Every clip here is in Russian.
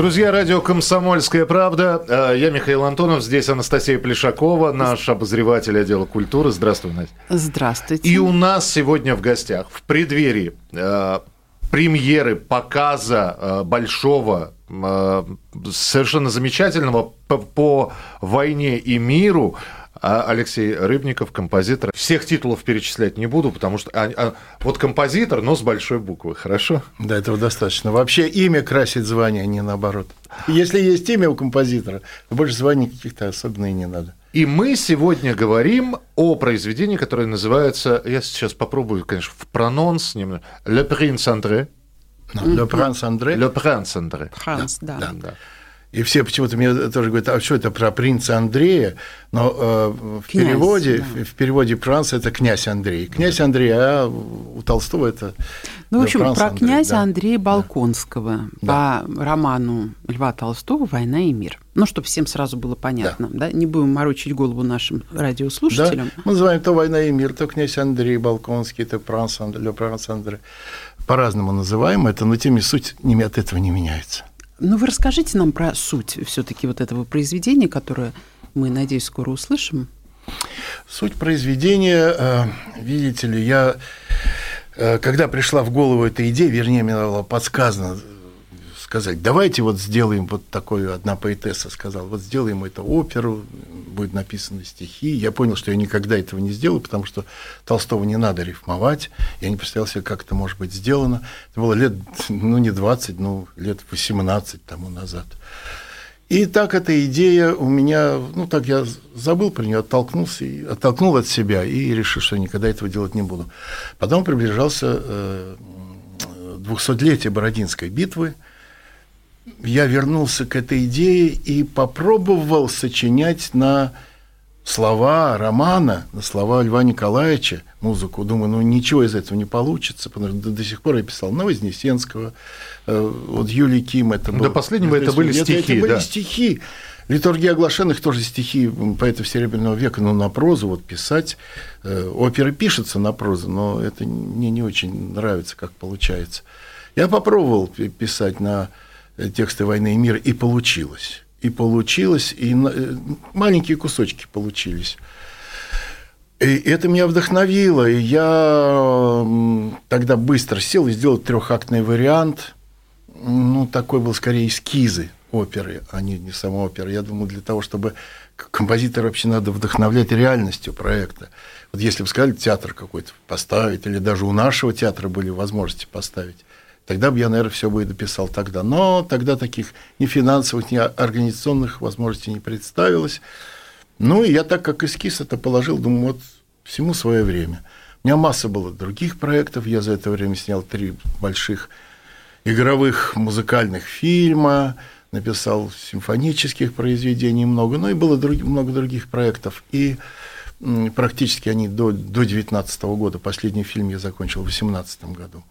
Друзья, радио «Комсомольская правда». Э, Я Михаил Антонов, здесь Анастасия Плешакова, наш обозреватель отдела культуры. Здравствуй, Настя. Здравствуйте. И у нас сегодня в гостях, в преддверии э, премьеры, показа э, большого, э, совершенно замечательного по, по войне и миру, а Алексей Рыбников, композитор. Всех титулов перечислять не буду, потому что а, а, вот композитор, но с большой буквы, хорошо? Да, этого достаточно. Вообще имя красит звание, а не наоборот. Если есть имя у композитора, то больше званий каких-то особенно и не надо. И мы сегодня говорим о произведении, которое называется, я сейчас попробую, конечно, в прононс, немного, «Le Prince André». Ле Пранс Андре. «Le Prince André». Франц, да. да. Да. И все почему-то мне тоже говорят, а что это про принца Андрея? Но э, в Князь, переводе, да. в, переводе Франц это князь Андрей. Князь Андрей, а у Толстого это. Ну, в Ле общем, Пранс про Андрей, князя да. Андрея Балконского Да. по роману Льва Толстого «Война и мир». Ну, чтобы всем сразу было понятно, да? Не будем морочить голову нашим Да? радиослушателям. Мы называем то «Война и мир», то «Князь Андрей Балконский», то «Пранс Андре», «Ле Пранс Андре». По-разному называем это, но тем и суть от этого не меняется. Ну, вы расскажите нам про суть все-таки вот этого произведения, которое мы, надеюсь, скоро услышим. Суть произведения, э, видите ли, я, э, когда пришла в голову эта идея, вернее, мне было подсказано сказать, давайте вот сделаем вот такую, одна поэтесса сказала, вот сделаем это оперу, будет написаны стихи. Я понял, что я никогда этого не сделаю, потому что Толстого не надо рифмовать. Я не представлял себе, как это может быть сделано. Это было лет, ну, не 20, ну, лет 18 тому назад. И так эта идея у меня, ну так я забыл про нее, оттолкнулся, и, оттолкнул от себя и решил, что никогда этого делать не буду. Потом приближался э, 200-летие Бородинской битвы. Я вернулся к этой идее и попробовал сочинять на слова романа, на слова Льва Николаевича музыку. Думаю, ну ничего из этого не получится, потому что до, сих пор я писал на Вознесенского, э, вот Юлий Ким это был. До последнего это были Это- стихи, Это были да. стихи. Литургия оглашенных тоже стихи поэтов Серебряного века, но на прозу вот писать. э, Оперы пишутся на прозу, но это мне не очень нравится, как получается. Я попробовал пи- писать на тексты «Войны и мира», и получилось. И получилось, и э, маленькие кусочки получились. И это меня вдохновило, и я тогда быстро сел и сделал трехактный вариант. Ну, такой был скорее эскизы оперы, а не, не сама опера. Я думаю, для того, чтобы к- композитора вообще надо вдохновлять реальностью проекта. Вот если бы сказали театр какой-то поставить, или даже у нашего театра были возможности поставить, тогда бы я, наверное, все бы и дописал тогда. Но тогда таких ни финансовых, ни организационных возможностей не представилось. Ну, и я так как эскиз это положил, думаю, вот всему свое время. У меня масса было других проектов. Я за это время снял три больших игровых музыкальных фильма, написал симфонических произведений много, ну и было друг- много других проектов. И практически они до, до 19 года. Последний фильм я закончил в 18 году.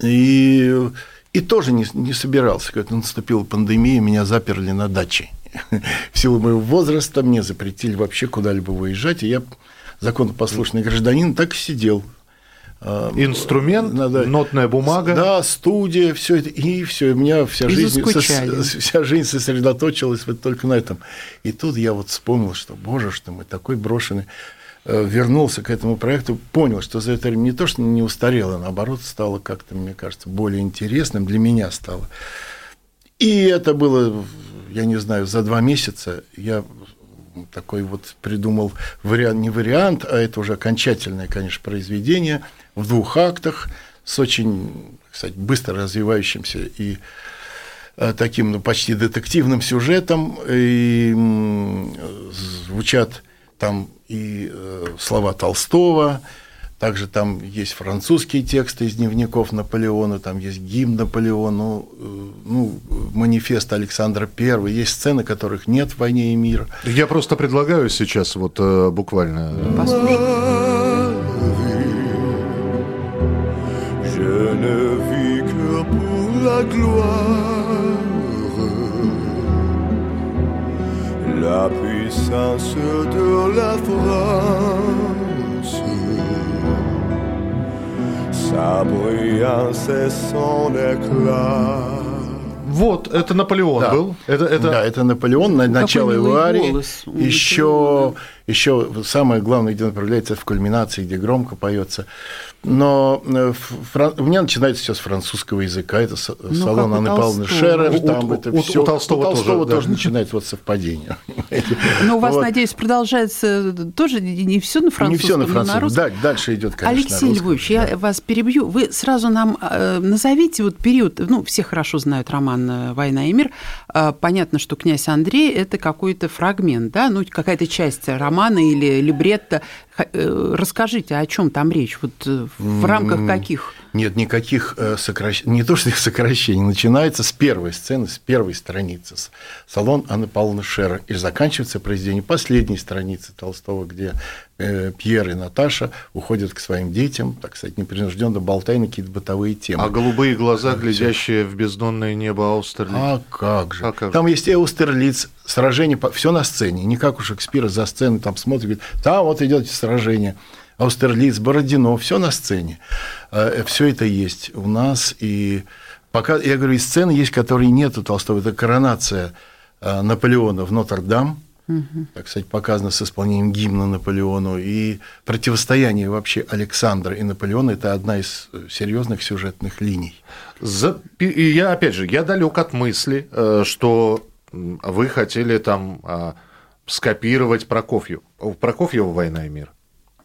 И, и тоже не, не собирался. Когда наступила пандемия, меня заперли на даче. В силу моего возраста мне запретили вообще куда-либо выезжать. И я, законопослушный гражданин, так и сидел. А, Инструмент, надо- нотная бумага. Да, студия, все это. И все, у меня вся И жизнь, сос- вся жизнь сосредоточилась вот только на этом. И тут я вот вспомнил, что, боже, что мы такой брошенный. Э, Вернулся к этому проекту, понял, что за это время не то, что не устарело, а наоборот, стало как-то, мне кажется, более интересным, для меня стало. И это было, я не знаю, за два месяца я такой вот придумал вариант, не вариант, а это уже окончательное, конечно, произведение в двух актах с очень, кстати, быстро развивающимся и э, таким ну, почти детективным сюжетом. И м, звучат там и э, слова Толстого, также там есть французские тексты из дневников Наполеона, там есть гимн Наполеону, э, ну, манифест Александра I, есть сцены, которых нет в «Войне и мир». Я просто предлагаю сейчас вот э, буквально... Э, Послушать puissance de la France, sa brillance et son éclat. Вот, это Наполеон Да. был. Это, это... Да, это Наполеон, на- начало его арии. Еще, еще самое главное, где он проявляется, в кульминации, где громко поется. Но э, фран- у меня начинается все с французского языка. Это Ну, салон у Анны Павловны. Шерер. У- Там у- это у- всё. у Толстого тоже, Толстого да. тоже начинается вот совпадение. Но у вас, Вот. надеюсь, продолжается тоже не все на Не французском, все на но на французском. русском. Да, дальше идет, конечно, Алексей русском, Львович, да. я вас перебью. Вы сразу нам э, назовите вот период, ну, все хорошо знают роман э, «Война и мир». Э, понятно, что «Князь Андрей» – это какой-то фрагмент, да, ну, какая-то часть романа или либретто. Э, Расскажите, о чем там речь, вот э, в рамках каких? Нет никаких сокращений, не то что их сокращений, начинается с первой сцены, с первой страницы, с салон Анны Павловны Шера, и заканчивается произведение последней страницы Толстого, где э, Пьер и Наташа уходят к своим детям, так сказать, непринужденно болтая на какие-то бытовые темы. А голубые глаза, глядящие в бездонное небо Аустерлиц. А как же? А как же? там есть Эустерлиц, сражение, все на сцене, не как у Шекспира за сценой, там смотрит, говорит, там вот идет сражение. Аустерлиц, Бородино, все на сцене. Все это есть у нас. И пока, я говорю, и сцены есть, которые нет у Толстого. Это коронация э, Наполеона в Нотр-Дам, так сказать, показано с исполнением гимна Наполеону. И противостояние вообще Александра и Наполеона – это одна из э, серьезных сюжетных линий. За- И я, опять же, я далек от мысли, э, что вы хотели там а, скопировать Прокофью. Прокофьева «Война и мир».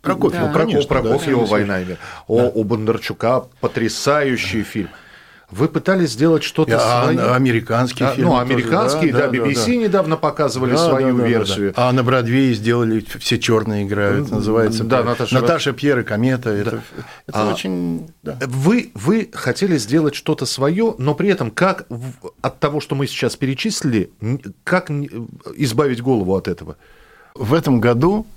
Прокофьев, Да. У Проко- конечно, да, Прокофьева конечно. «Война и мир». О, У Бондарчука потрясающий фильм. Вы пытались сделать что-то А, свое? американские А, фильмы. Ну, тоже, американские, да, BBC недавно показывали Да, свою да, да, да, версию. да. А на Бродвее сделали все черные играют, называется. Да, Наташа Наташа Пьер и комета. Это, это А, очень. да. Вы, вы хотели сделать что-то свое, но при этом как от того, что мы сейчас перечислили, как избавить голову от этого? В этом году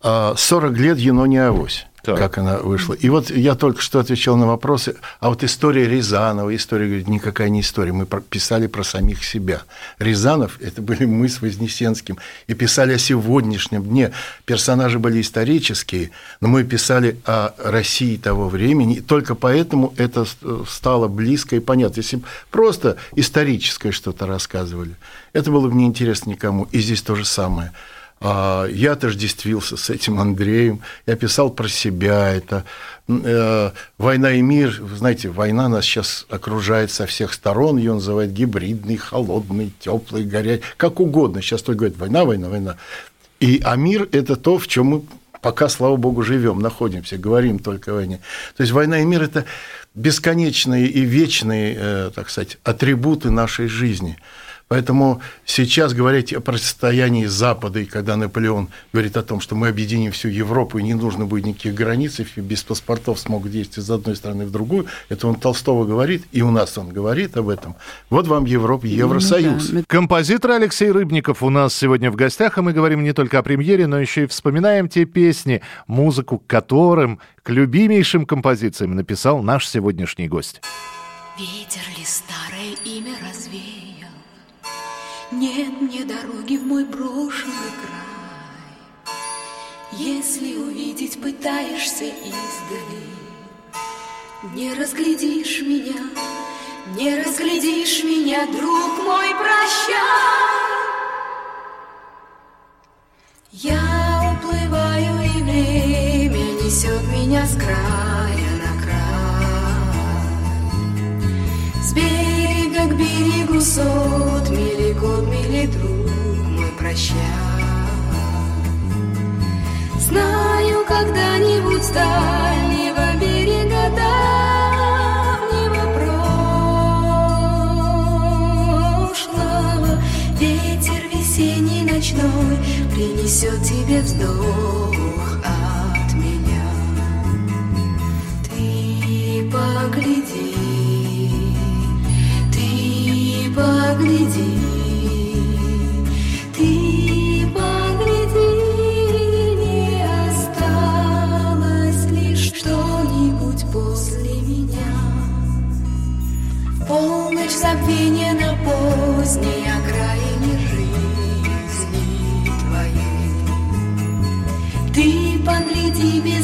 а, 40 лет Еноне Авось. Так. Как она вышла. И вот я только что отвечал на вопросы. А вот история Рязанова, история, говорит, никакая не история. Мы писали про самих себя. Рязанов, это были мы с Вознесенским. И писали о сегодняшнем дне. Персонажи были исторические, но мы писали о России того времени. И только поэтому это стало близко и понятно. Если просто историческое что-то рассказывали, это было бы неинтересно никому. И здесь то же самое. А, Я отождествился с этим Андреем, я писал про себя, это э, война и мир, вы знаете, война нас сейчас окружает со всех сторон, ее называют гибридный, холодный, теплый, горячий, как угодно, сейчас только говорят война, война, война. И, а мир – это то, в чем мы пока, слава богу, живем, находимся, говорим только о войне. То есть война и мир – это бесконечные и вечные, э, так сказать, атрибуты нашей жизни. Поэтому сейчас говорить о противостоянии Запада, и когда Наполеон говорит о том, что мы объединим всю Европу, и не нужно будет никаких границ, и без паспортов смогут действовать из одной страны в другую, это он Толстого говорит, и у нас он говорит об этом. Вот вам Европа, Евросоюз. Ну да. Композитор Алексей Рыбников у нас сегодня в гостях, и мы говорим не только о премьере, но еще и вспоминаем те песни, музыку к которым, к любимейшим композициям написал наш сегодняшний гость. Ветер ли старое имя развеял? Нет мне дороги в мой брошенный край. Если увидеть пытаешься издали, Не разглядишь меня, не разглядишь меня, друг мой, прощай. Я уплываю, и время несет меня с края на край. С берега к берегу сот мили год, мили друг мой, прощай. Знаю, когда-нибудь с дальнего берега давнего прошлого Ветер весенний ночной принесет тебе вздох от меня Ты погляди, ты погляди,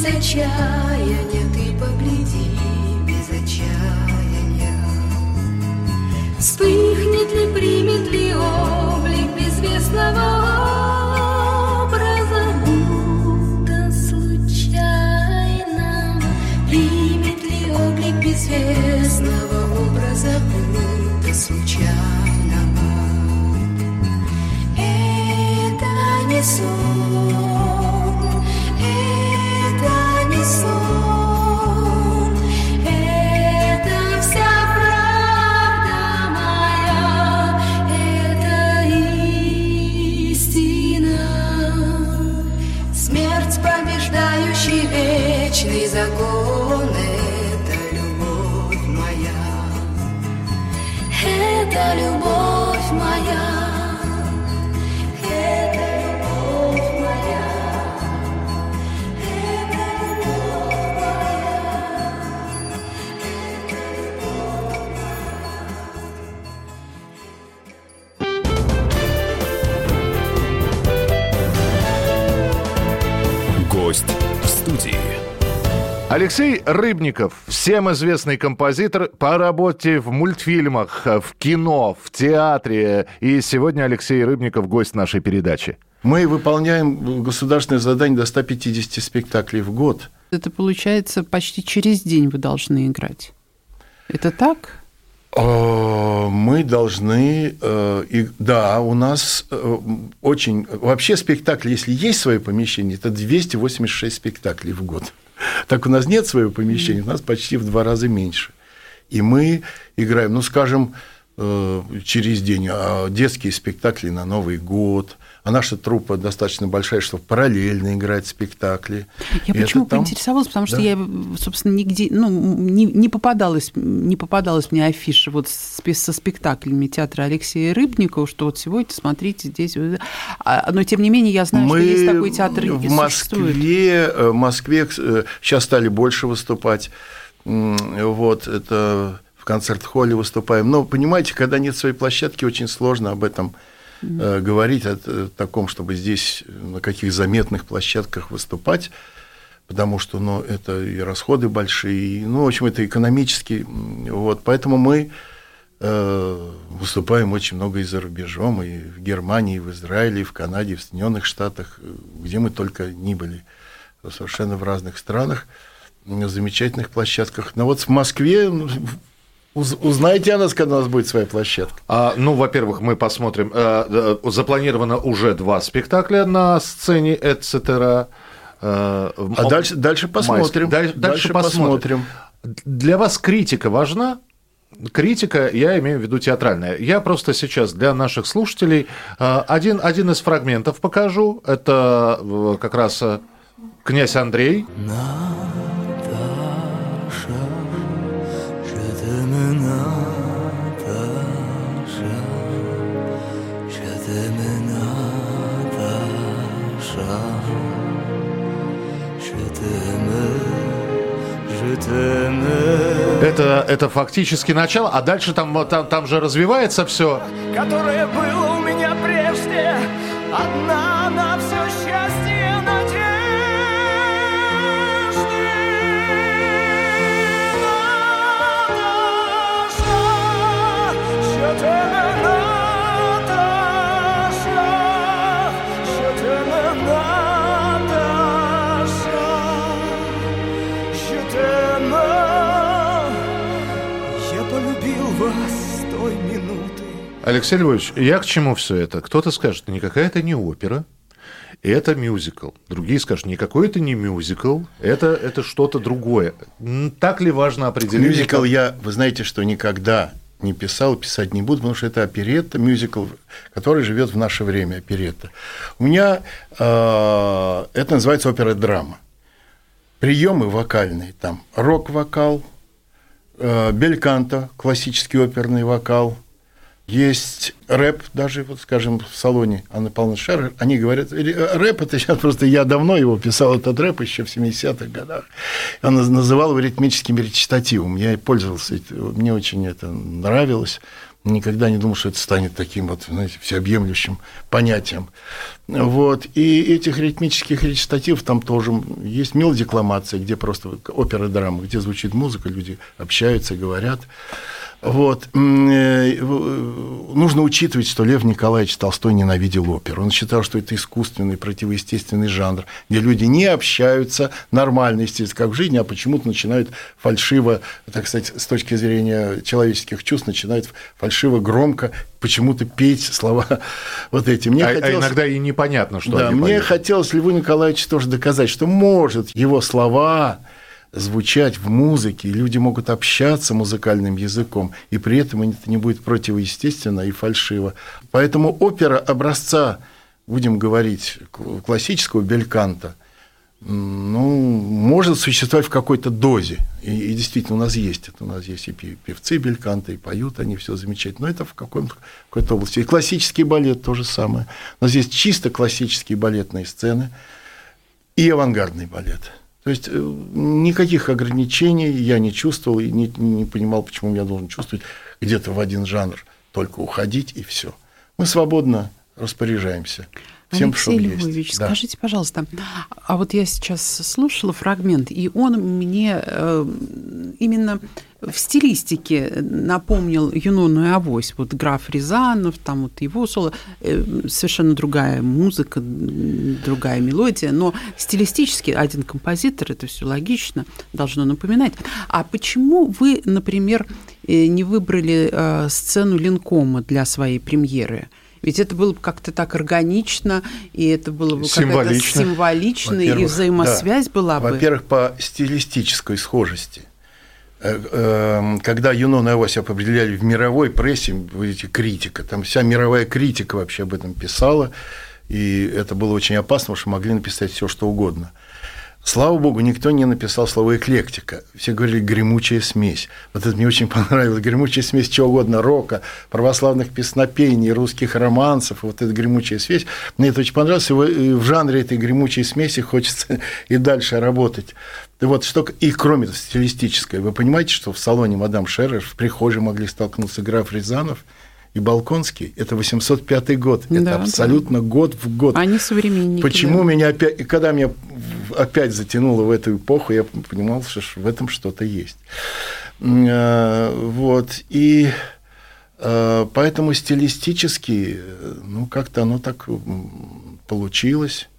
отчаяния, ты погляди без отчаяния. Вспыхнет ли, примет ли облик безвестного Алексей Рыбников, всем известный композитор по работе в мультфильмах, в кино, в театре. И сегодня Алексей Рыбников гость нашей передачи. Мы выполняем государственное задание до 150 спектаклей в год. Это получается почти через день вы должны играть. Это так? Э, Мы должны, э, да, у нас э, очень... Вообще спектакль, если есть свое помещение, это 286 спектаклей в год. Так у нас нет своего помещения, у нас почти в два раза меньше. И мы играем, ну, скажем, э, через день а детские спектакли на Новый год. А наша труппа достаточно большая, чтобы параллельно играть спектакли. Я И почему там- поинтересовалась, потому что Да. я, собственно, нигде, ну, не, не попадалась, не попадалась мне афиша вот со спектаклями театра Алексея Рыбникова, что вот сегодня, смотрите, здесь... а, Но, тем не менее, я знаю, что есть такой театр и в. Москве, э, в Москве сейчас стали больше выступать. Вот, это в концерт-холле выступаем. Но, понимаете, когда нет своей площадки, очень сложно об этом э, говорить, о э, таком, чтобы здесь э, на каких заметных площадках выступать, потому что, ну, это и расходы большие, и, ну, в общем, это экономически, вот, поэтому мы э, выступаем очень много и за рубежом, и в Германии, и в Израиле, и в Канаде, и в Соединенных Штатах, э, где мы только ни были, совершенно в разных странах, на замечательных площадках. Но вот в Москве ну, уз- узнаете о нас, когда у нас будет своя площадка. А, ну, во-первых, мы посмотрим. э, э, запланировано уже два спектакля на сцене «Эцетера». э, А дальше, дальше посмотрим. Даль- Дальше, посмотрим. Для вас критика важна? Критика, я имею в виду театральная. Я просто сейчас для наших слушателей э, один, один из фрагментов покажу. Это как раз князь Андрей. Je Это, это фактически начало, а дальше там, там, там же развивается все. которое было у меня прежде, одна Алексей Львович, я к чему все это? Кто-то скажет, никакая это не опера, это мюзикл. Другие скажут, никакой это не мюзикл, это, это что-то другое. Так ли важно определение? Мюзикл я, вы знаете, что никогда не писал, писать не буду, потому что это оперетта, мюзикл, который живет в наше время, оперетта. У меня э, это называется опера-драма. Приемы вокальные, там рок-вокал, э, бельканто, классический оперный вокал, есть рэп, даже, вот, скажем, в салоне Анны Павловны Шер, они говорят, рэп, это сейчас просто, я давно его писал, этот рэп еще в 70-х годах. Он наз- называл его ритмическим речитативом. Я и пользовался, мне очень это нравилось. Никогда не думал, что это станет таким вот, знаете, всеобъемлющим понятием. Вот. И этих ритмических речитативов там тоже есть мелодикламация, где просто опера драма, где звучит музыка, люди общаются, говорят. Вот. Э, нужно учитывать, что Лев Николаевич Толстой ненавидел оперу. Он считал, что это искусственный, противоестественный жанр, где люди не общаются нормально, естественно, как в жизни, а почему-то начинают фальшиво, так сказать, с точки зрения человеческих чувств, начинают фальшиво, громко почему-то петь слова вот эти. Мне а, хотелось... а иногда и непонятно, что да, мне поют. хотелось Льву Николаевичу тоже доказать, что может его слова звучать в музыке, и люди могут общаться музыкальным языком, и при этом это не будет противоестественно и фальшиво. Поэтому опера образца, будем говорить, классического бельканта, ну, может существовать в какой-то дозе. И, и действительно, у нас есть это. У нас есть и певцы бельканта, и поют они все замечательно. Но это в каком-то, какой-то области. И классический балет то же самое. У нас есть чисто классические балетные сцены и авангардный балет – то есть э, никаких ограничений я не чувствовал и не, не понимал, почему я должен чувствовать где-то в один жанр, только уходить и все. Мы свободно распоряжаемся. Всем, Алексей Львович, есть. скажите, да. пожалуйста, а вот я сейчас слушала фрагмент, и он мне э, именно в стилистике напомнил Юнону и Авось. Вот граф Рязанов, там вот его соло, э, совершенно другая музыка, другая мелодия, но стилистически один композитор, это все логично, должно напоминать. А почему вы, например, э, не выбрали э, сцену Линкома для своей премьеры? Ведь это было бы как-то так органично, и это было бы символично, символично и взаимосвязь да. была бы. Во-первых, по стилистической схожести – Э, эм, когда Юнона и Авось определяли в мировой прессе, видите, критика, там вся мировая критика вообще об этом писала, и это было очень опасно, потому что могли написать все что угодно – Слава богу, никто не написал слово «эклектика». Все говорили «гремучая смесь». Вот это мне очень понравилось. Гремучая смесь чего угодно, рока, православных песнопений, русских романсов. Вот эта гремучая смесь. Мне это очень понравилось. И в жанре этой гремучей смеси хочется и дальше работать. Вот что, и кроме того, стилистическое. Вы понимаете, что в салоне «Мадам Шерер» в прихожей могли столкнуться граф Рязанов – и Балконский – это 805 год. Это да, абсолютно да. год в год. Они современники. Почему да. меня опять, и когда меня опять затянуло в эту эпоху, я понимал, что в этом что-то есть. Э, вот. И э, поэтому стилистически, ну, как-то оно так получилось,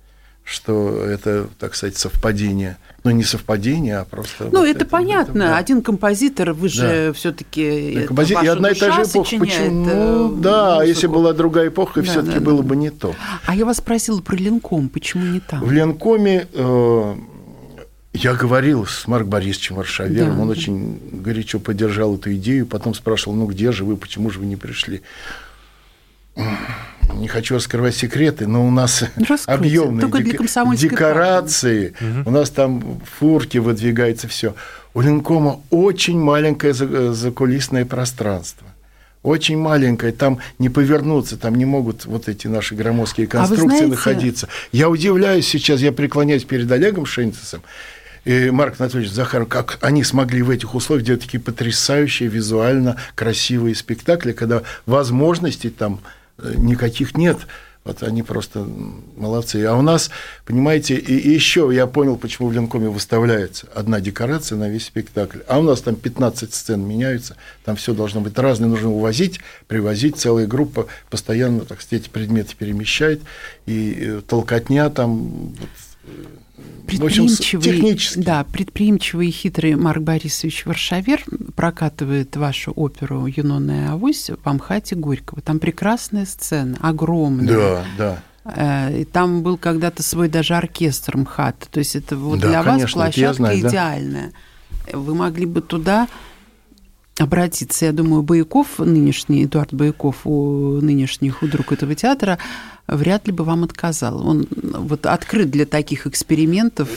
что это, так сказать, совпадение – ну, не совпадение, а просто... Ну, вот это, это понятно. Это, да. Один композитор, вы же да. все-таки... Компози... И одна и та же эпоха. Почему? Ну, да, музыку. если была другая эпоха, да, все-таки да, было да. бы не то. А я вас спросила про Ленком, почему не там? В Ленкоме э, я говорил с Марк Борисовичем Варшавером, да, он да. очень горячо поддержал эту идею, потом спрашивал, ну где же вы, почему же вы не пришли? Не хочу раскрывать секреты, но у нас объемные дек- декорации, угу. у нас там фурки выдвигается все. У Ленкома очень маленькое закулисное пространство. Очень маленькое, там не повернуться, там не могут вот эти наши громоздкие конструкции а знаете... находиться. Я удивляюсь сейчас, я преклоняюсь перед Олегом Шейнцесом и Марк Анатольевич Захаров, как они смогли в этих условиях делать такие потрясающие, визуально красивые спектакли, когда возможностей там никаких нет. Вот они просто молодцы. А у нас, понимаете, и, и еще я понял, почему в Ленкоме выставляется одна декорация на весь спектакль. А у нас там 15 сцен меняются, там все должно быть разное, нужно увозить, привозить, целая группа постоянно, так сказать, эти предметы перемещает, и э, толкотня там предприимчивый, технически. Да, предприимчивый и хитрый Марк Борисович Варшавер прокатывает вашу оперу «Юнона и Авось» в Амхате Горького. Там прекрасная сцена, огромная. Да, да. Э, и там был когда-то свой даже оркестр МХАТ. То есть это вот да, для конечно, вас площадка знаю, идеальная. Да. Вы могли бы туда обратиться. Я думаю, Бояков, нынешний Эдуард Бояков, у нынешний худрук этого театра, вряд ли бы вам отказал. Он вот открыт для таких экспериментов.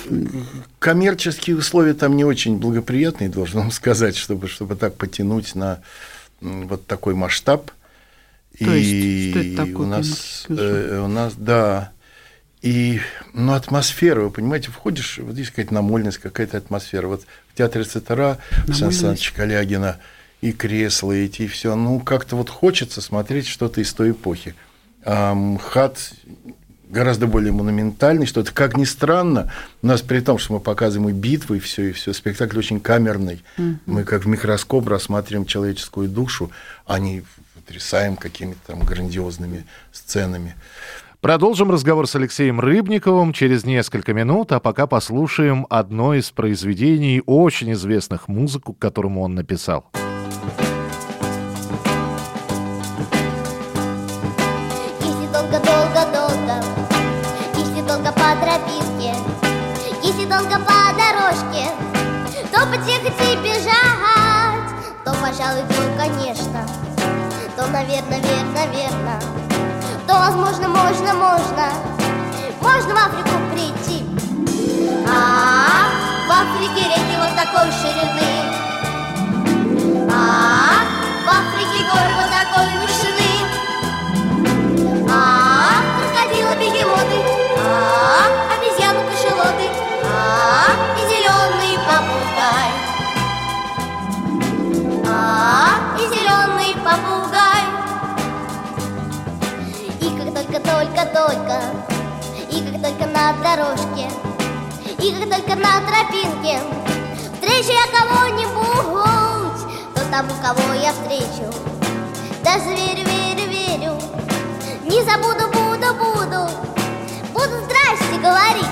Коммерческие условия там не очень благоприятные, должен вам сказать, чтобы, чтобы так потянуть на вот такой масштаб. То и что это такое? У нас, э, у нас, да, и, ну, атмосфера, вы понимаете, входишь, вот здесь какая-то намольность, какая-то атмосфера. Вот в театре Цитара Сан Саныча Калягина и кресла эти, и все. Ну, как-то вот хочется смотреть что-то из той эпохи. А МХАТ гораздо более монументальный, что-то, как ни странно, у нас при том, что мы показываем и битвы, и все, и все, спектакль очень камерный. Mm-hmm. Мы как в микроскоп рассматриваем человеческую душу, а не потрясаем какими-то там грандиозными сценами. Продолжим разговор с Алексеем Рыбниковым через несколько минут, а пока послушаем одно из произведений очень известных музыку, которому он написал. Если долго-долго-долго, если долго по тропинке, если долго по дорожке, то и бежать, то, пожалуй, то, конечно, то, наверное, верно, верно, можно, можно, можно в Африку прийти. А, в Африке реки вот такой ширины, а, в Африке горы вот такой вышины. А, крокодилы, бегемоты, а, обезьяны, кашелоты, а, и зеленый попугай. Дорожке, и как только на тропинке встречу я кого-нибудь, то тому, кого я встречу, даже верю, верю, верю, не забуду, буду, буду, буду здрасте говорить.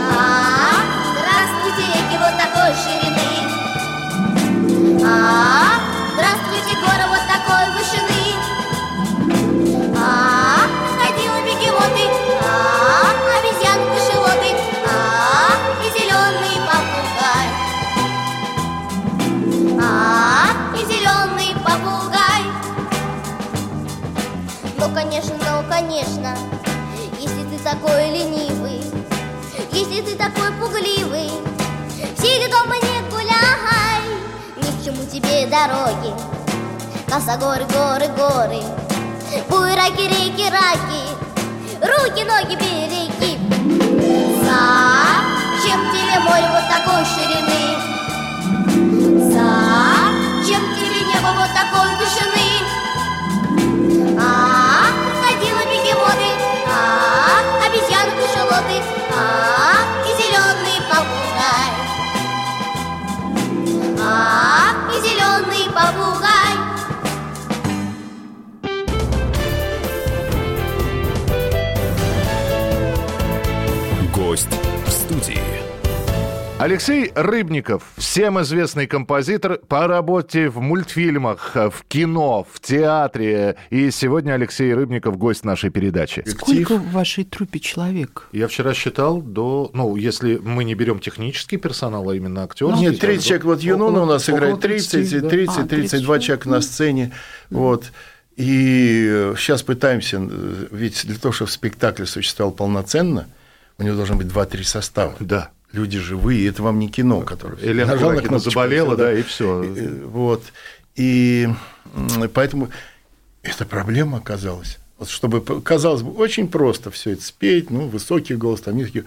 А, здравствуйте, реки вот такой ширины. А, здравствуйте, конечно, если ты такой ленивый, если ты такой пугливый, сиди дома не гуляй, ни к чему тебе дороги, косогоры, горы, горы, буйраки, реки, раки, руки, ноги береги. Зачем тебе море вот такой ширины? Зачем тебе небо вот такой вышины? Алексей Рыбников, всем известный композитор по работе в мультфильмах, в кино, в театре. И сегодня Алексей Рыбников гость нашей передачи. Сколько в вашей трупе человек? Я вчера считал до, ну, если мы не берем технический персонал, а именно актерский. Нет, 30 человек, вот Юнона у нас играет 30, 30, 30, А, 32 человека на сцене, вот. И сейчас пытаемся, э, ведь для того, чтобы спектакль существовал полноценно, у него должно быть 2-3 состава. Да. Люди живые, это вам не кино, которое... Елена нажал на кнопочку, заболела, да, и всё. Э, Вот. И поэтому это проблема оказалась. Вот чтобы, казалось бы, очень просто все это спеть, ну, высокий голос, там низкий.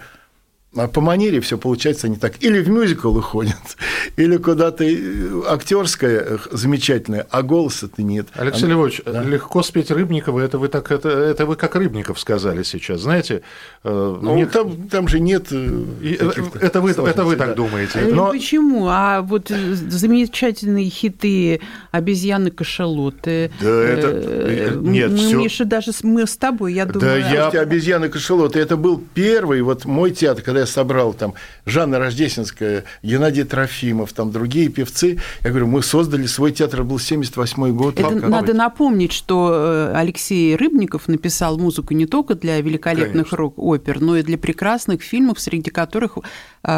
А по манере все получается не так. Или в мюзикл уходят, или куда-то э, актерское замечательное, а голоса-то нет. Алексей А- Львович, да. легко спеть Рыбникова, это вы так, это, это вы как Рыбников сказали сейчас, знаете? э, Ну, мне- там, там же нет... э, и, это вы, это вы так да. думаете? Э, Но- Почему? А вот замечательные хиты обезьяны кашалоты. Да это- э, нет, мы, всё- Миша, даже с- мы с тобой, я думаю. я- Слушайте, обезьяны кашалоты. Это был первый вот мой театр, когда я собрал там Жанна Рождественская, Геннадий Трофимов, там другие певцы. Я говорю, мы создали свой театр, был 78 год. Это Пока- надо напомнить, что э, Алексей Рыбников написал музыку не только для великолепных рок-опер, но и для прекрасных фильмов, среди которых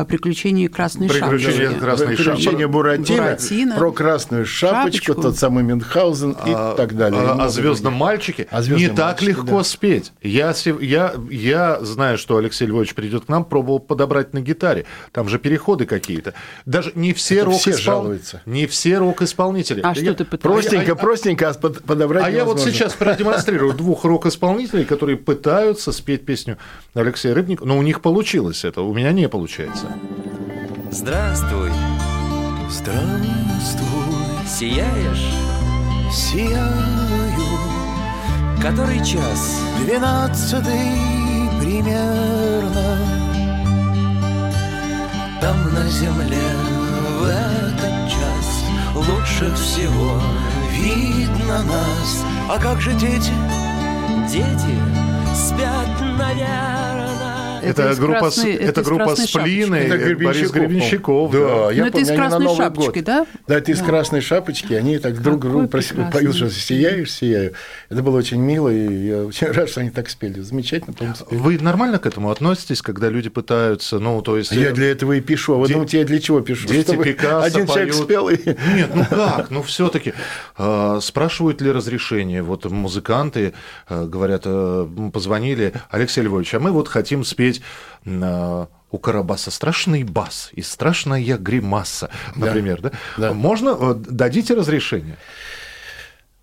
«Приключения красной «Приключения шапочки». красной Приключения. Буратино, Буратино. про красную шапочку, Шапочку. тот самый Мюнхгаузен и А, так далее. И а- много О звездном мальчике О «Звездном не так мальчике», легко да. спеть. Я, я, я знаю, что Алексей Львович придет к нам, пробовал подобрать на гитаре. Там же переходы какие-то. Даже не все Это рок все жалуются. Не все рок-исполнители. А Я- что ты пытаешься? Простенько, простенько, а под- подобрать А я вот невозможно. сейчас продемонстрирую двух рок-исполнителей, которые пытаются спеть песню Алексея Рыбникова, но у них получилось это, у меня не получается. Здравствуй, Здравствуй, Сияешь, сияю, который час двенадцатый примерно. Там на земле в этот час лучше всего видно нас. А как же дети? дети спят, наверное. Это, из группа, красной- с- это из группа красной Сплин и шапочки. Борис Гребенщиков. Да, да. я Ну, это помню, из на красной Новый шапочки, год. да? Да, это из Да. красной шапочки, они так друг Какой другу прос- прекрасный. поют, что сияешь, сияю. Это было очень мило, и я очень рад, что они так спели. Замечательно, спели. Вы нормально к этому относитесь, когда люди пытаются, ну, то есть... А Я для этого и пишу. А вы Де- думаете, я для чего пишу? Дети Чтобы Пикассо один человек поют. спел и... Нет, ну как? Ну все-таки спрашивают ли разрешение? Вот музыканты э, говорят, э, позвонили, Алексей Львович, а мы вот хотим спеть э, у Карабаса страшный бас и страшная гримаса, например, да? Да. Можно? э, Дадите разрешение?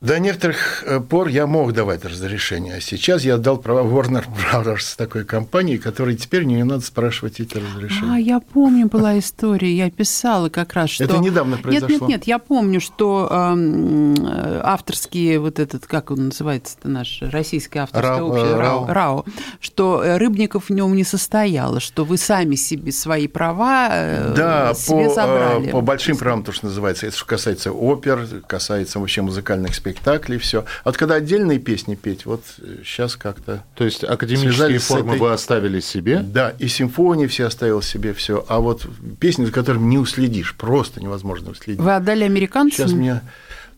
До некоторых э, пор я мог давать разрешение, а сейчас я отдал права Warner Brothers такой компании, которой теперь не надо спрашивать эти А, разрешения. я помню, была история, я писала как раз, что... Это недавно Нет, произошло. нет, нет, я помню, что э, авторские, вот этот, как он называется-то наш, российское авторское РАО, общество, э, РАО, РАО. Что э, Рыбников в нем не состояло, что вы сами себе свои права э, Да, себе по, забрали. по большим правам, то, что называется, это что касается опер, касается вообще музыкальных спектаклей, все. А вот когда отдельные песни петь, вот сейчас как-то... То есть академические формы этой- вы оставили себе? Да, и симфонии все оставил себе все, а вот песни, за которыми не уследишь, просто невозможно уследить. Вы отдали американцам? Сейчас меня...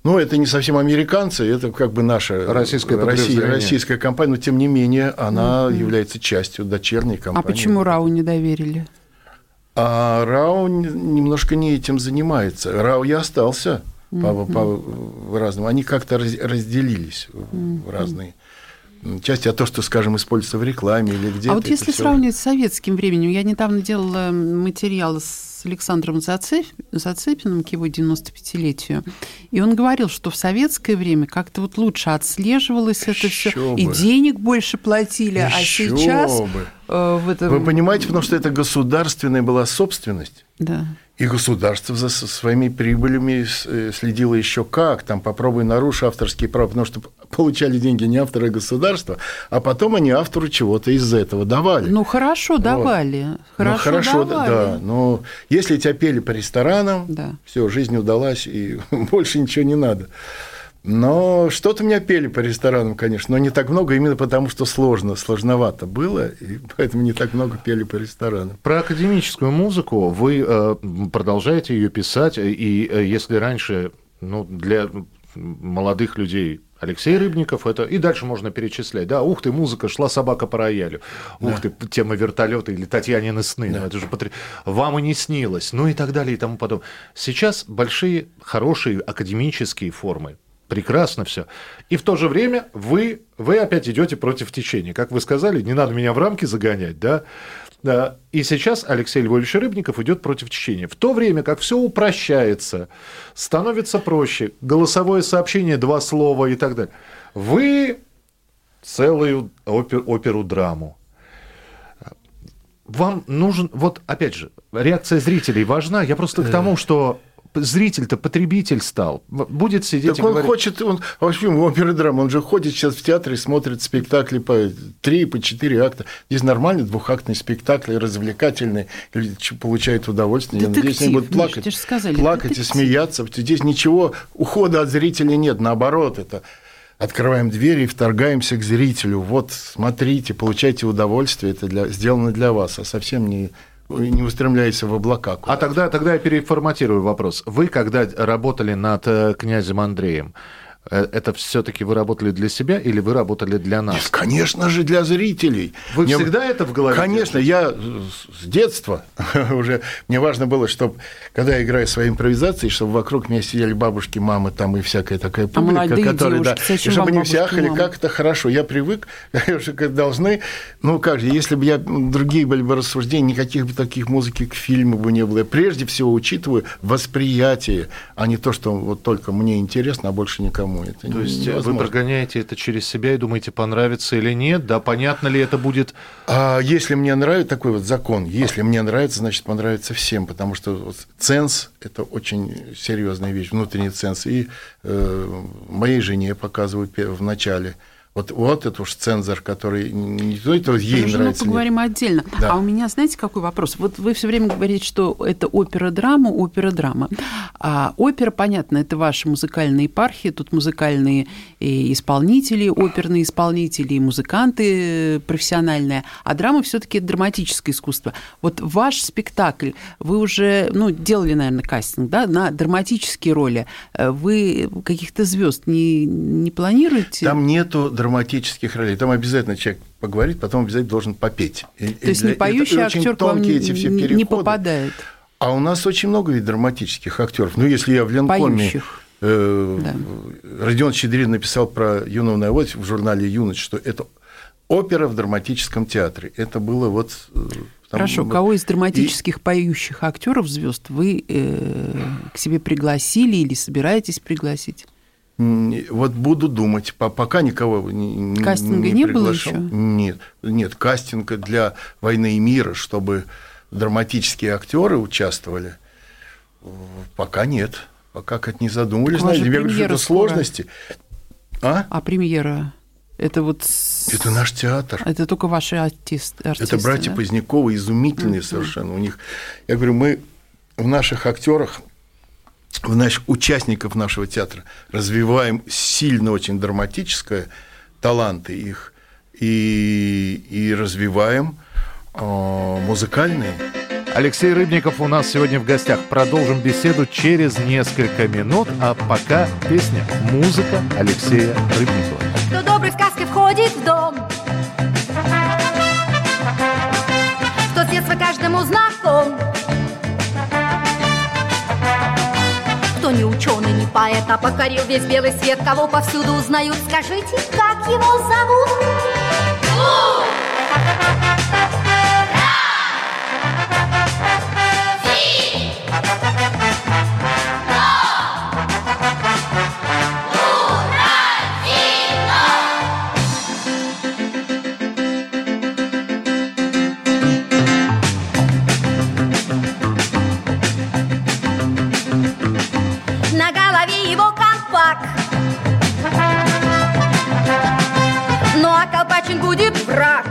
Ну, это не совсем американцы, это как бы наша Российское Россия, подразделение. российская компания, но тем не менее она является частью дочерней компании. А почему РАО не доверили? А РАО н- немножко не этим занимается. РАО я остался по, по разным. Они как-то раз- разделились в разные части. А то, что, скажем, используется в рекламе или где-то. а вот если сравнивать с советским временем, я недавно делала материал с Александром Зацеп- Зацепиным к его 95-летию, и он говорил, что в советское время как-то вот лучше отслеживалось это все, Ещё и бы. денег больше платили, а Ещё сейчас бы. Э, в этом... Вы понимаете, потому что это государственная была собственность. Да. И государство за своими прибылями э, следило еще как. Там попробуй нарушь авторские права, потому что получали деньги не авторы, а государство, а потом они автору чего-то из этого давали. Ну, хорошо давали. Ну, Хорошо, хорошо, да, давали. да. Но если тебя пели по ресторанам, Да. все, жизнь удалась, и больше ничего не надо. Но что-то меня пели по ресторанам, конечно, но не так много, именно потому что сложно, сложновато было, и поэтому не так много пели по ресторанам. Про академическую музыку вы э, продолжаете ее писать, и э, если раньше, ну, для молодых людей Алексей Рыбников, это и дальше можно перечислять. Да, ух ты, музыка, шла собака по роялю. Ух ты, тема вертолета или Татьянины сны. Ну, это же потр- Вам и не снилось. Ну и так далее и тому подобное. Сейчас большие, хорошие академические формы. Прекрасно все. И в то же время вы, вы опять идете против течения. Как вы сказали, не надо меня в рамки загонять, да? И сейчас Алексей Львович Рыбников идет против течения. В то время как все упрощается, становится проще, голосовое сообщение, два слова и так далее. Вы целую опер- оперу-драму. Вам нужен, вот опять же, реакция зрителей важна. Я просто к тому, что зритель-то потребитель стал. Будет сидеть Так и он говорить... хочет, он, а почему оперы драма, он же ходит сейчас в театре, смотрит спектакли по три, по четыре акта. Здесь нормальный двухактный спектакль, развлекательный, люди получают удовольствие. Я надеюсь, они Детектив, будут плакать, же сказали, плакать и детектив. смеяться. Здесь ничего ухода от зрителя нет, наоборот, это открываем двери и вторгаемся к зрителю. Вот, смотрите, получайте удовольствие, это для, сделано для вас, а совсем не, не устремляйся в облака. А куда-то. тогда, тогда я переформатирую вопрос. Вы, когда работали над э, князем Андреем, это все-таки вы работали для себя или вы работали для Нет, нас? конечно же, для зрителей. Вы Мне- всегда это в голове? Конечно, я с детства уже, мне важно было, чтобы, когда я играю свои импровизации, чтобы вокруг меня сидели бабушки, мамы там и всякая такая публика, А которая, да, и чтобы они все ахали, как это хорошо. Я привык, что должны, ну как же, если бы я, другие были бы рассуждения, никаких бы таких музыки к фильму бы не было. Я прежде всего учитываю восприятие, а не то, что вот только мне интересно, а больше никому никому. Это То есть вы невозможно. прогоняете это через себя и думаете, понравится или нет, да, понятно ли это будет... А если мне нравится такой вот закон, если мне нравится, значит понравится всем, потому что вот ценз – это очень серьезная вещь, внутренний ценз. И э, моей жене показывают в начале. Вот, вот это уж цензор, который не то, это ей нравится. нет. поговорим отдельно. Да. А у меня, знаете, какой вопрос? Вот вы все время говорите, что это опера-драма, опера-драма. А опера, понятно, это ваша музыкальная епархия, тут музыкальные исполнители, оперные исполнители, музыканты профессиональные. А драма все-таки драматическое искусство. Вот ваш спектакль, вы уже, ну, делали, наверное, кастинг, да, на драматические роли. Э, Вы каких-то звезд не, не планируете? Там нету драматических ролей. Там обязательно человек поговорит, потом обязательно должен попеть. И- То и есть для- не поющий это актер тонкие не, эти все не- не переходы. попадает. А у нас очень много ведь драматических актеров. Ну, если я в Ленкоме... Поющих. э, Да. Родион Щедрин написал про юного Наводь в журнале «Юность», что это опера в драматическом театре. Это было вот... э, там Хорошо, вот- кого из и- драматических поющих актеров звезд вы э, к себе пригласили или собираетесь пригласить? Вот буду думать. По- Пока никого не, не- Кастинга не было приглашал. еще? Нет, нет, кастинга для войны и мира, чтобы драматические актеры участвовали, э, пока нет. Пока как не задумывались. Знаете, я говорю, это сложности. А? А премьера? Это вот... Это наш театр. Это только ваши артист, артисты, Это братья да? Поздняковы, изумительные совершенно. У них, я говорю, мы в наших актерах, в наших участников нашего театра развиваем сильно очень драматическое таланты их и, и развиваем э, музыкальные. Алексей Рыбников у нас сегодня в гостях. Продолжим беседу через несколько минут, а пока песня «Музыка» Алексея Рыбникова. Кто доброй сказкой входит в дом Кто с детства каждому знаком Не ученый, не поэт, а покорил весь белый свет Кого повсюду узнают, скажите, как его зовут? Колпачин будет враг.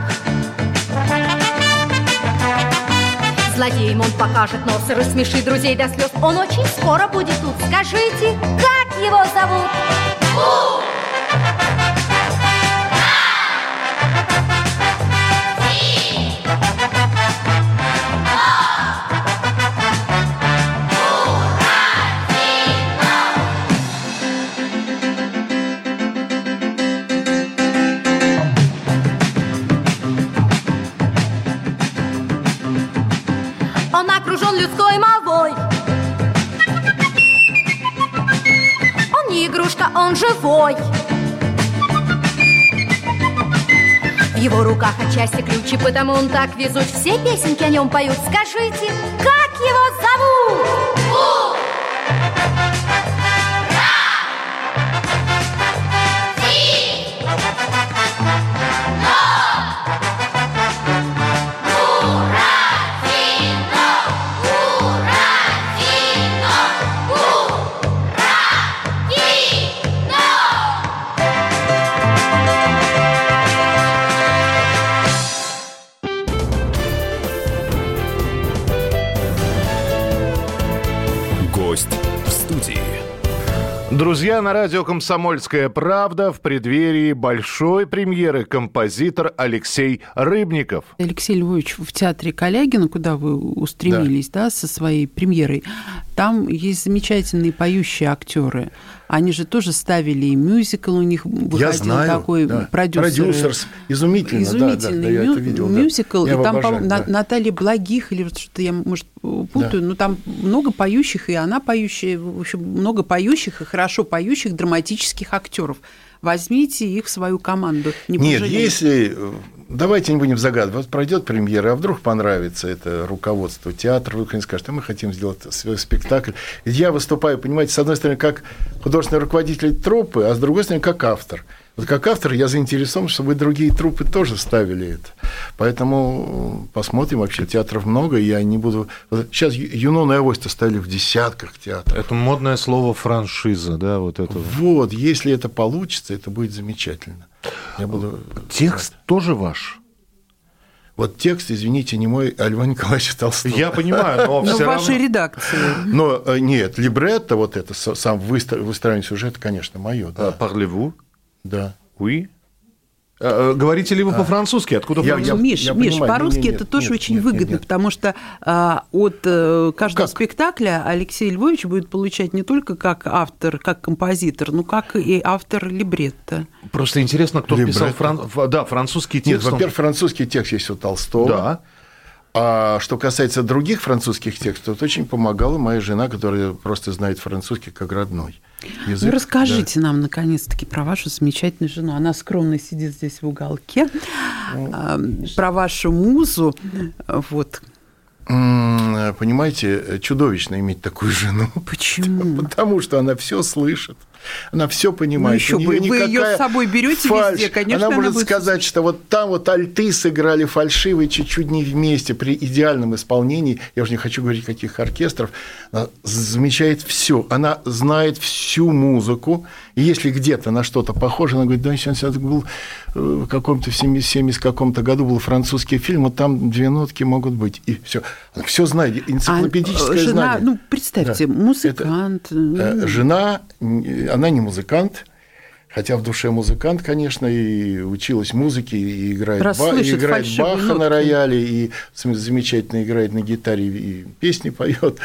Злодеем он покажет нос и рассмешит друзей до слез. Он очень скоро будет тут. Скажите, как его зовут? Он живой. В его руках отчасти ключи, потому он так везут. Все песенки о нем поют. Скажите, как студии. Друзья, на радио «Комсомольская правда» в преддверии большой премьеры композитор Алексей Рыбников. Алексей Львович, в театре Калягина, куда вы устремились, да, со своей премьерой, там есть замечательные поющие актеры. Они же тоже ставили и мюзикл, у них выходил Я знаю. такой да. продюсер. Продюсерс. Изумительно, да, да, да, Изумительный я мю- это видел. да. мюзикл. Я и там, обожаю, да. Наталья Благих, или что-то я, может, путаю, но там много поющих, и она поющая, в общем, много поющих и хорошо поющих драматических актеров. Возьмите их в свою команду. Не Нет, пожалеете. если э, давайте не будем загадывать. Вот пройдет премьера, а вдруг понравится это руководство театра, вдруг они скажут, а мы хотим сделать свой спектакль. Я выступаю, понимаете, с одной стороны, как художественный руководитель труппы, а с другой стороны, как автор. Вот как автор я заинтересован, чтобы другие труппы тоже ставили это. Поэтому посмотрим. Вообще театров много, я не буду... Вот сейчас Юнон и Авось-то ставили в десятках театров. Это модное слово франшиза, да, вот это. Вот, если это получится, это будет замечательно. Я буду... Текст тоже ваш? Вот текст, извините, не мой, а Льва Николаевича Толстого. Я понимаю, но Но все в вашей равно... редакции. Но э, нет, либретто, вот это, сам выстро- выстраивание сюжета, конечно, мое. Да. Parlez-vous? Да. Oui? А, э, Говорите ли вы по-французски? Откуда Я-? Ну, Миш, я Миш, по-русски это тоже нет, очень нет, выгодно, нет. потому что а, от э, каждого Как? спектакля Алексей Львович будет получать не только как автор, как композитор, но как и автор либретто. Просто интересно, кто писал Либретто. фран... ф- да, французский Нет, текст. он- во-первых, французский текст есть у Толстого. Да. А что касается других французских текстов, то очень помогала моя жена, которая просто знает французский как родной язык. Ну, расскажите нам, наконец-таки, про вашу замечательную жену. Она скромно сидит здесь в уголке. А, Про вашу музу. Вот. Да. М, Понимаете, чудовищно иметь такую жену. Почему? Потому что она все слышит. Она все понимает. Ну, неё бы, вы никакая с собой берёте фальшь. везде, конечно, Она она может будет сказать, что вот там вот альты сыграли фальшивые чуть-чуть не вместе при идеальном исполнении. Я уже не хочу говорить, каких оркестров. Она замечает все. Она знает всю музыку. И если где-то на что-то похоже, она говорит, да, сейчас это был э, в каком-то в 70 70 каком-то году был французский фильм, вот там две нотки могут быть. И все. Она все знает. Энциклопедическое А, жена, знание. ну, представьте, Да. музыкант. Э, ну, Жена, она не музыкант, хотя в душе музыкант, конечно, и училась музыке, и играет, ба- и играет Баха нотки. на рояле, и замечательно играет на гитаре, и песни поет.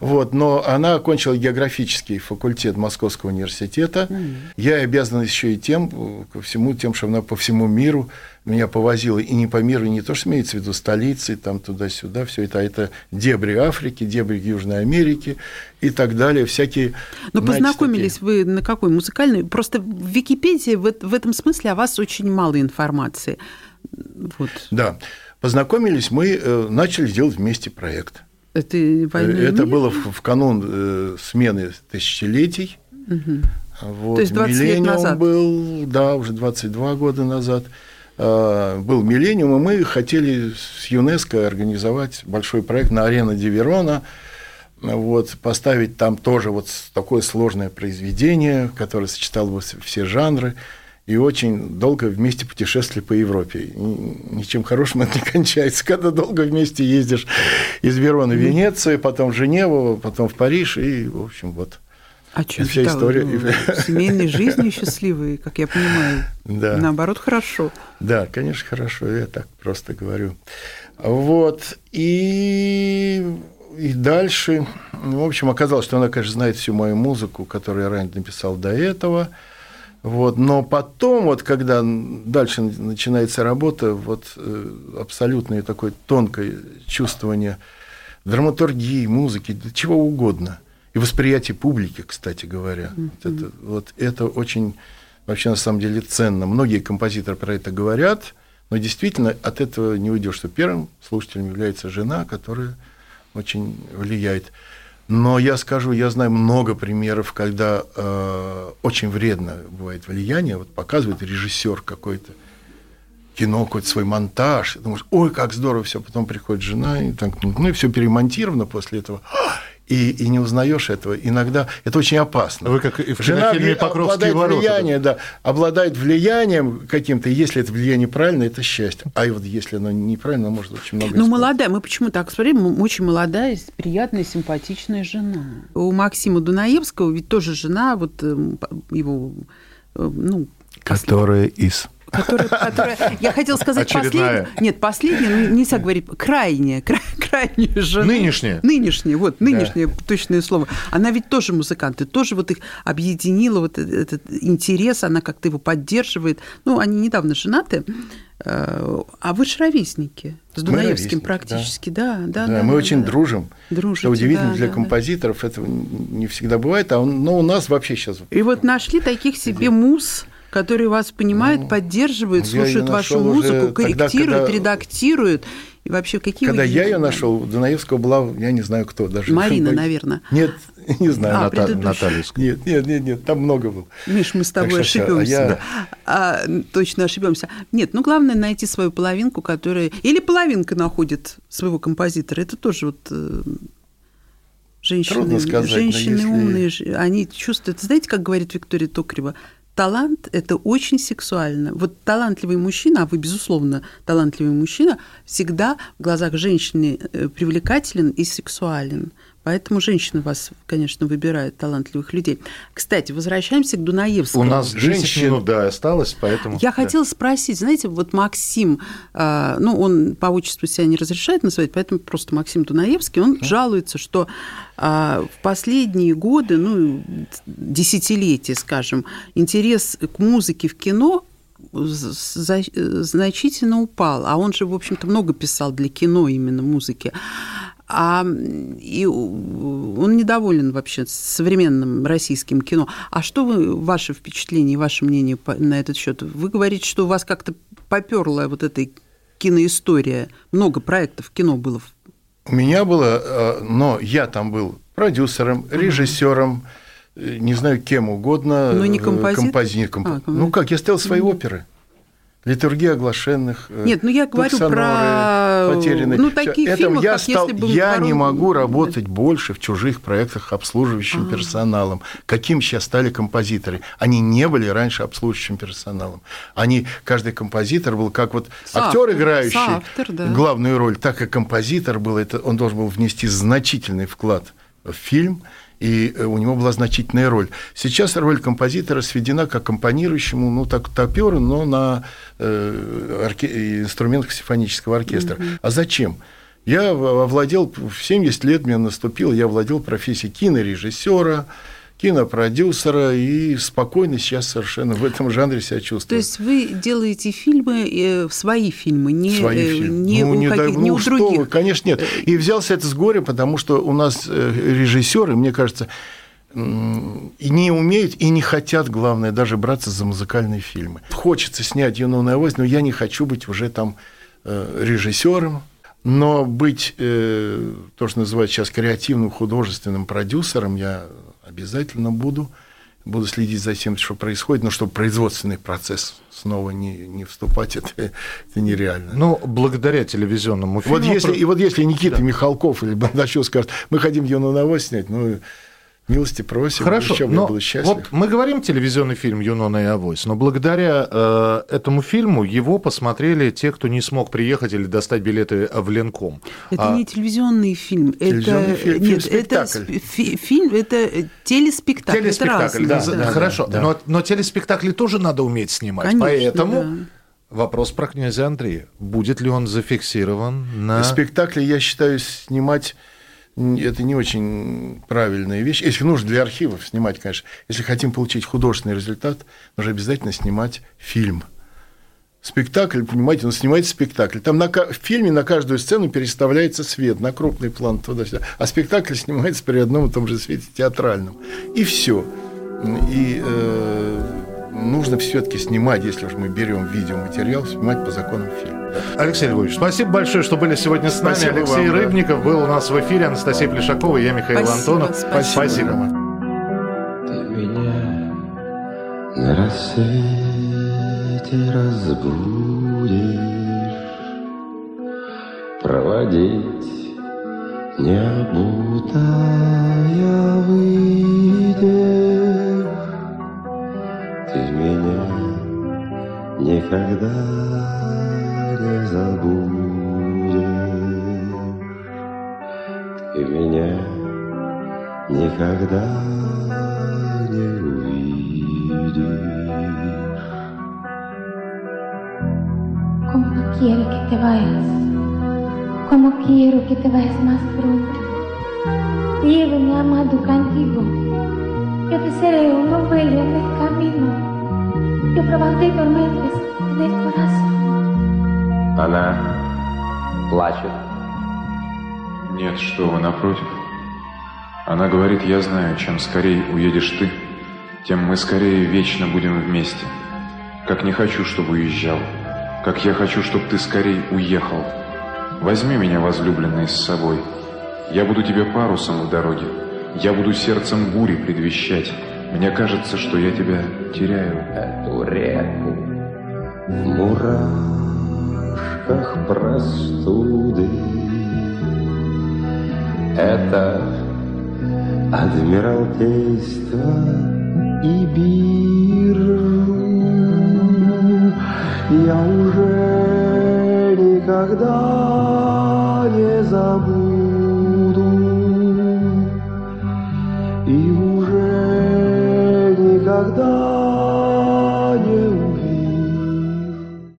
Вот. Но она окончила географический факультет Московского университета. Я обязан еще и тем, ко всему, тем, что она по всему миру меня повозила и не по миру, и не то, что имеется в виду столицы, там туда-сюда, все это, а это дебри Африки, дебри Южной Америки и так далее, всякие... Но знаете, познакомились вы на какой музыкальной? Просто в Википедии в, в этом смысле о вас очень мало информации. Вот. Да. Познакомились мы, э, начали делать вместе проект. Это Э, Это было в, в канун э, смены тысячелетий. Вот. То есть 20 лет Миллениум назад? был, да, уже 22 года назад. Был миллениум, и мы хотели с ЮНЕСКО организовать большой проект на арена Диверона, вот, поставить там тоже вот такое сложное произведение, которое сочетало бы все жанры, и очень долго вместе путешествовали по Европе. Ничем хорошим это не кончается, когда долго вместе ездишь из Верона в Венецию, потом в Женеву, потом в Париж, и, в общем, вот. А что, вся история. семейной жизнью счастливые, как я понимаю. Да. Наоборот, хорошо. Да, конечно, хорошо, я так просто говорю. Вот, и, и дальше, в общем, оказалось, что она, конечно, знает всю мою музыку, которую я ранее написал до этого, вот, но потом, вот, когда дальше начинается работа, вот, э, абсолютное такое тонкое чувствование драматургии, музыки, чего угодно, и восприятие публики, кстати говоря, вот, это, вот это очень вообще на самом деле ценно. Многие композиторы про это говорят, но действительно от этого не уйдешь, что первым слушателем является жена, которая очень влияет. Но я скажу, я знаю много примеров, когда э, очень вредно бывает влияние. Вот показывает режиссер какой-то кино, какой-то свой монтаж. Думаешь, ой, как здорово все. Потом приходит жена, и так, ну и все перемонтировано после этого. И, и не узнаешь этого. Иногда это очень опасно. Вы как и в Жена кинофильме вли- «Покровские обладает ворота», влиянием, да, обладает влиянием каким-то. Если это влияние правильное, это счастье. А и вот если оно неправильно, может очень много Ну, молодая, мы почему так смотрим? Очень молодая, приятная, симпатичная жена. У Максима Дунаевского ведь тоже жена, вот эм, его, э, ну, Которая из... которая, которая- я хотела сказать последняя. Нет, последняя, ну, нельзя говорить, крайняя, кра- крайняя жена. Нынешняя. Нынешняя, вот, нынешнее точное слово. Она ведь тоже музыкант, и тоже вот их объединила, вот э- этот интерес, она как-то его поддерживает. Ну, они недавно женаты, э, а вы же ровесники. С Дунаевским практически, да. Да, Да, да, мы да, очень да. дружим. Дружите, Что удивительно да, для да, да. композиторов, этого не всегда бывает, а он- но у нас вообще сейчас... И вот нашли таких себе муз, которые вас понимают, поддерживают, Ну, её слушают вашу музыку, тогда, корректируют, когда- редактируют. И вообще, какие Когда вы я ее нашел, у Донаевского была, я не знаю кто даже. Марина, наверное. Нет, не знаю. А, Ната-. Наталья. Нет, нет, нет, нет, там много было. Миш, мы с Так тобой а ошибемся. я- А, точно ошибемся. Нет, ну главное найти свою половинку, которая. Или половинка находит своего композитора. Это тоже вот. э, Женщины, Трудно сказать, женщины если- умные, они чувствуют. Знаете, как говорит Виктория Токарева, талант – это очень сексуально. Вот талантливый мужчина, а вы, безусловно, талантливый мужчина, всегда в глазах женщины э, привлекателен и сексуален. Поэтому женщины вас, конечно, выбирают талантливых людей. Кстати, возвращаемся к Дунаевскому. У нас 10 Женщин- минут, да, осталось, поэтому... Я да. хотела спросить, знаете, вот Максим, э, ну, он по отчеству себя не разрешает называть, поэтому просто Максим Дунаевский, он жалуется, что э, в последние годы, ну, десятилетия, скажем, интерес к музыке в кино за- значительно упал. А он же, в общем-то, много писал для кино именно музыки. А, и он недоволен вообще современным российским кино. А что вы, ваше впечатление ваше мнение на этот счет? Вы говорите, что у вас как-то поперла вот эта киноистория. Много проектов кино было. У меня было, э, но я там был продюсером, режиссером, э, не знаю, кем угодно. Но не э, композитор? компози- комп- А, Ну как, я ставил свои оперы. Литургия оглашенных. э, Нет, ну я говорю про, потерянные. ну, Всё. таких Это фильмов, я как стал, если бы я не порой- могу работать больше в чужих проектах обслуживающим персоналом. Каким сейчас стали композиторы? Они не были раньше обслуживающим персоналом. Они, каждый композитор был как вот актер, играющий соавтор, да. главную роль, так и композитор был. Это, он должен был внести значительный вклад в фильм, и э, у него была значительная роль. Сейчас роль композитора сведена к аккомпанирующему, ну, так, топеру, но на э, орке- инструментах симфонического оркестра. А зачем? Я овладел, в 70 лет мне наступило, я владел профессией кинорежиссера, кинопродюсера и спокойно сейчас совершенно в этом жанре себя То чувствую. есть вы делаете фильмы, э, свои фильмы, не, свои э, фильмы. не ну, у не, дай- ну, не у что других. вы, конечно, нет. И взялся это с горя, потому что у нас э, режиссеры, мне кажется, и не умеют и не хотят, главное, даже браться за музыкальные фильмы. Хочется снять «Юную авось», но я не хочу быть уже там э, режиссером, но быть, э, то, что называют сейчас креативным художественным продюсером, я обязательно буду. Буду следить за тем, что происходит, но чтобы производственный процесс снова не, не вступать, это, это нереально. Ну, благодаря телевизионному фильму... Вот если, про- и вот если Никита Михалков или Бондарчук скажет, мы хотим «Юную новость» снять, ну, милости просим, Хорошо, еще но буду счастлив. вот мы говорим телевизионный фильм «Юнона и Авось», но благодаря э, этому фильму его посмотрели те, кто не смог приехать или достать билеты в Ленком. Это А, не телевизионный фильм, Телевизионный это фильм, нет, фильм-спектакль. это фи- фильм, это э, телеспектакль, это Телеспектакль, да, да, да. хорошо. да. Но, но телеспектакли тоже надо уметь снимать. Конечно, Поэтому да. вопрос про князя Андрея. Будет ли он зафиксирован на... Спектакли, я считаю, снимать это не очень правильная вещь. Если нужно для архивов снимать, конечно. Если хотим получить художественный результат, нужно обязательно снимать фильм. Спектакль, понимаете, он снимает спектакль. Там на, в фильме на каждую сцену переставляется свет на крупный план туда-сюда. А спектакль снимается при одном и том же свете театральном. И все. И э, нужно все-таки снимать, если уж мы берем видеоматериал, снимать по законам фильма. Алексей Львович, спасибо большое, что были сегодня с нами. Спасибо Алексей вам, да. Рыбников был у нас в эфире, Анастасия Плешакова, я Михаил Спасибо, Антонов. спасибо. Рома. Ты меня на рассвете разбудишь Проводить не обутая выйдешь Ты меня никогда не забудешь Ты меня никогда не увидишь. Como no quiero que te vayas, como quiero que te vayas más pronto. Llévame, amado, contigo. Yo te seré un novelo en el camino. Yo probaré tormentas en el corazón. Она плачет. Нет, что вы, напротив. Она говорит, я знаю, чем скорее уедешь ты, тем мы скорее вечно будем вместе. Как не хочу, чтобы уезжал. Как я хочу, чтобы ты скорей уехал. Возьми меня, возлюбленный, с собой. Я буду тебе парусом в дороге. Я буду сердцем бури предвещать. Мне кажется, что я тебя теряю. Эту реку в мурашках простуды. Это Адмиралтейство и биржу Я уже никогда не забуду И уже никогда